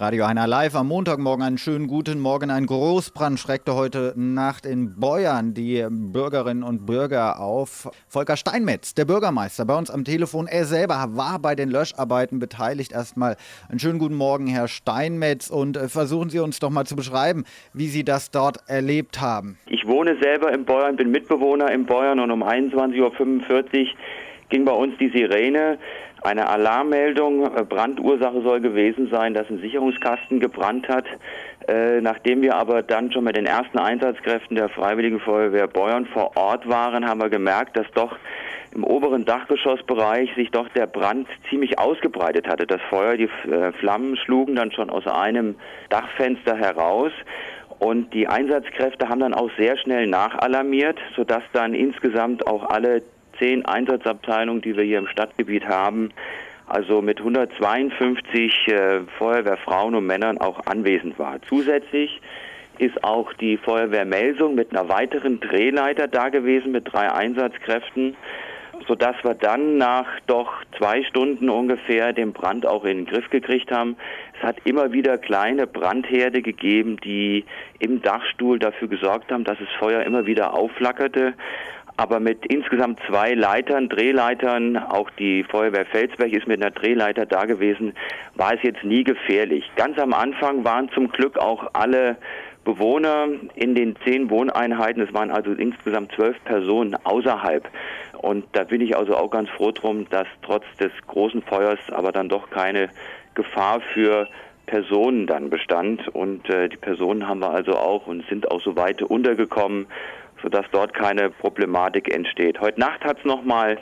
Radio Einer live am Montagmorgen. Einen schönen guten Morgen. Ein Großbrand schreckte heute Nacht in Beuern die Bürgerinnen und Bürger auf. Volker Steinmetz, der Bürgermeister, bei uns am Telefon. Er selber war bei den Löscharbeiten beteiligt. Erstmal einen schönen guten Morgen, Herr Steinmetz. Und äh, versuchen Sie uns doch mal zu beschreiben, wie Sie das dort erlebt haben. Ich wohne selber in Beuern, bin Mitbewohner in Beuern und um 21.45 Uhr ging bei uns die Sirene eine Alarmmeldung. Äh, Brandursache soll gewesen sein, dass ein Sicherungskasten gebrannt hat. Äh, nachdem wir aber dann schon mit den ersten Einsatzkräften der Freiwilligen Feuerwehr Beuern vor Ort waren, haben wir gemerkt, dass doch im oberen Dachgeschossbereich sich doch der Brand ziemlich ausgebreitet hatte. Das Feuer, die äh, Flammen schlugen dann schon aus einem Dachfenster heraus. Und die Einsatzkräfte haben dann auch sehr schnell nachalarmiert, sodass dann insgesamt auch alle zehn Einsatzabteilungen, die wir hier im Stadtgebiet haben, also mit 152 äh, Feuerwehrfrauen und Männern auch anwesend war. Zusätzlich ist auch die Feuerwehr Melsung mit einer weiteren Drehleiter da gewesen mit drei Einsatzkräften, sodass wir dann nach doch zwei Stunden ungefähr den Brand auch in den Griff gekriegt haben. Es hat immer wieder kleine Brandherde gegeben, die im Dachstuhl dafür gesorgt haben, dass das Feuer immer wieder aufflackerte aber mit insgesamt zwei Leitern, Drehleitern, auch die Feuerwehr Felsberg ist mit einer Drehleiter da gewesen, war es jetzt nie gefährlich. Ganz am Anfang waren zum Glück auch alle Bewohner in den zehn Wohneinheiten, es waren also insgesamt zwölf Personen außerhalb. Und da bin ich also auch ganz froh drum, dass trotz des großen Feuers aber dann doch keine Gefahr für Personen dann bestand. Und äh, die Personen haben wir also auch und sind auch so weit untergekommen, sodass dort keine Problematik entsteht. Heute Nacht hat es nochmal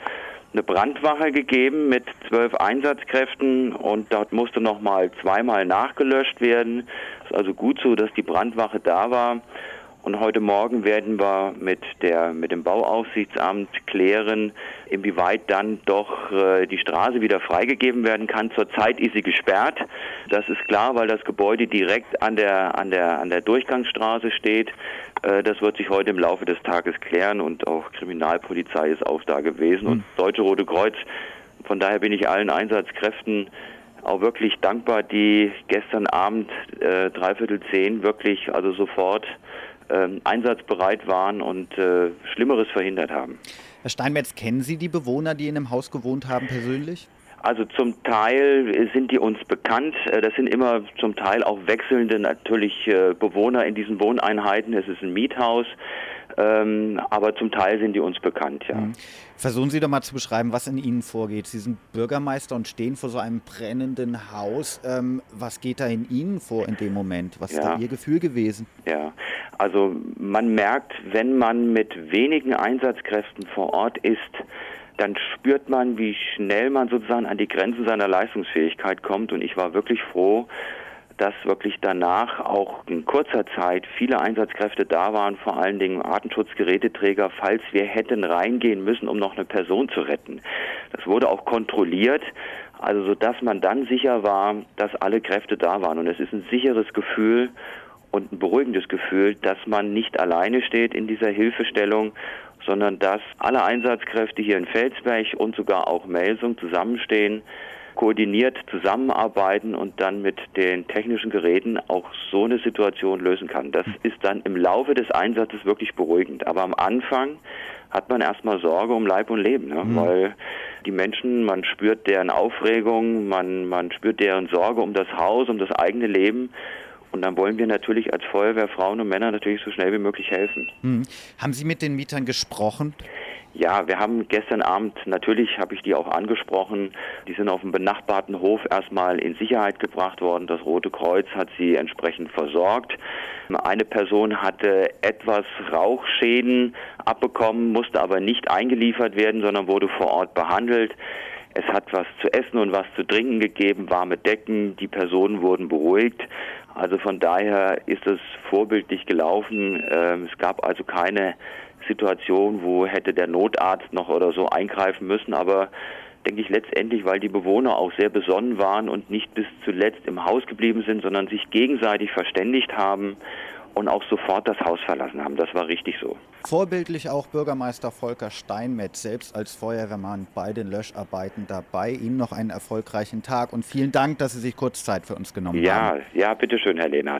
eine Brandwache gegeben mit zwölf Einsatzkräften und dort musste nochmal zweimal nachgelöscht werden. Es ist also gut so, dass die Brandwache da war. Und heute Morgen werden wir mit der mit dem Bauaufsichtsamt klären, inwieweit dann doch äh, die Straße wieder freigegeben werden kann. Zurzeit ist sie gesperrt. Das ist klar, weil das Gebäude direkt an der an der an der Durchgangsstraße steht. Äh, das wird sich heute im Laufe des Tages klären und auch Kriminalpolizei ist auch da gewesen mhm. und Deutsche Rote Kreuz. Von daher bin ich allen Einsatzkräften auch wirklich dankbar, die gestern Abend äh, dreiviertel zehn wirklich also sofort äh, einsatzbereit waren und äh, Schlimmeres verhindert haben. Herr Steinmetz, kennen Sie die Bewohner, die in dem Haus gewohnt haben, persönlich? Also zum Teil sind die uns bekannt. Äh, das sind immer zum Teil auch wechselnde natürlich äh, Bewohner in diesen Wohneinheiten. Es ist ein Miethaus. Ähm, aber zum Teil sind die uns bekannt, ja. Mhm. Versuchen Sie doch mal zu beschreiben, was in Ihnen vorgeht. Sie sind Bürgermeister und stehen vor so einem brennenden Haus. Ähm, was geht da in Ihnen vor in dem Moment? Was ja. ist da Ihr Gefühl gewesen? Ja, also man merkt, wenn man mit wenigen Einsatzkräften vor Ort ist, dann spürt man, wie schnell man sozusagen an die Grenzen seiner Leistungsfähigkeit kommt. Und ich war wirklich froh, dass wirklich danach auch in kurzer Zeit viele Einsatzkräfte da waren, vor allen Dingen Artenschutzgeräteträger, falls wir hätten reingehen müssen, um noch eine Person zu retten. Das wurde auch kontrolliert, also so dass man dann sicher war, dass alle Kräfte da waren. Und es ist ein sicheres Gefühl und ein beruhigendes Gefühl, dass man nicht alleine steht in dieser Hilfestellung sondern dass alle Einsatzkräfte hier in Felsberg und sogar auch Melsung zusammenstehen, koordiniert zusammenarbeiten und dann mit den technischen Geräten auch so eine Situation lösen kann. Das ist dann im Laufe des Einsatzes wirklich beruhigend. Aber am Anfang hat man erstmal Sorge um Leib und Leben, ne? mhm. weil die Menschen, man spürt deren Aufregung, man, man spürt deren Sorge um das Haus, um das eigene Leben und dann wollen wir natürlich als Feuerwehr Frauen und Männer natürlich so schnell wie möglich helfen. Hm. Haben Sie mit den Mietern gesprochen? Ja, wir haben gestern Abend, natürlich habe ich die auch angesprochen, die sind auf dem benachbarten Hof erstmal in Sicherheit gebracht worden. Das Rote Kreuz hat sie entsprechend versorgt. Eine Person hatte etwas Rauchschäden abbekommen, musste aber nicht eingeliefert werden, sondern wurde vor Ort behandelt. Es hat was zu essen und was zu trinken gegeben, warme Decken, die Personen wurden beruhigt. Also von daher ist es vorbildlich gelaufen. Ähm, es gab also keine Situation, wo hätte der Notarzt noch oder so eingreifen müssen, aber denke ich letztendlich, weil die Bewohner auch sehr besonnen waren und nicht bis zuletzt im Haus geblieben sind, sondern sich gegenseitig verständigt haben und auch sofort das Haus verlassen haben. Das war richtig so. Vorbildlich auch Bürgermeister Volker Steinmetz, selbst als Feuerwehrmann bei den Löscharbeiten dabei. Ihnen noch einen erfolgreichen Tag und vielen Dank, dass Sie sich kurz Zeit für uns genommen ja, haben. Ja, ja, bitteschön, Herr Lehnert.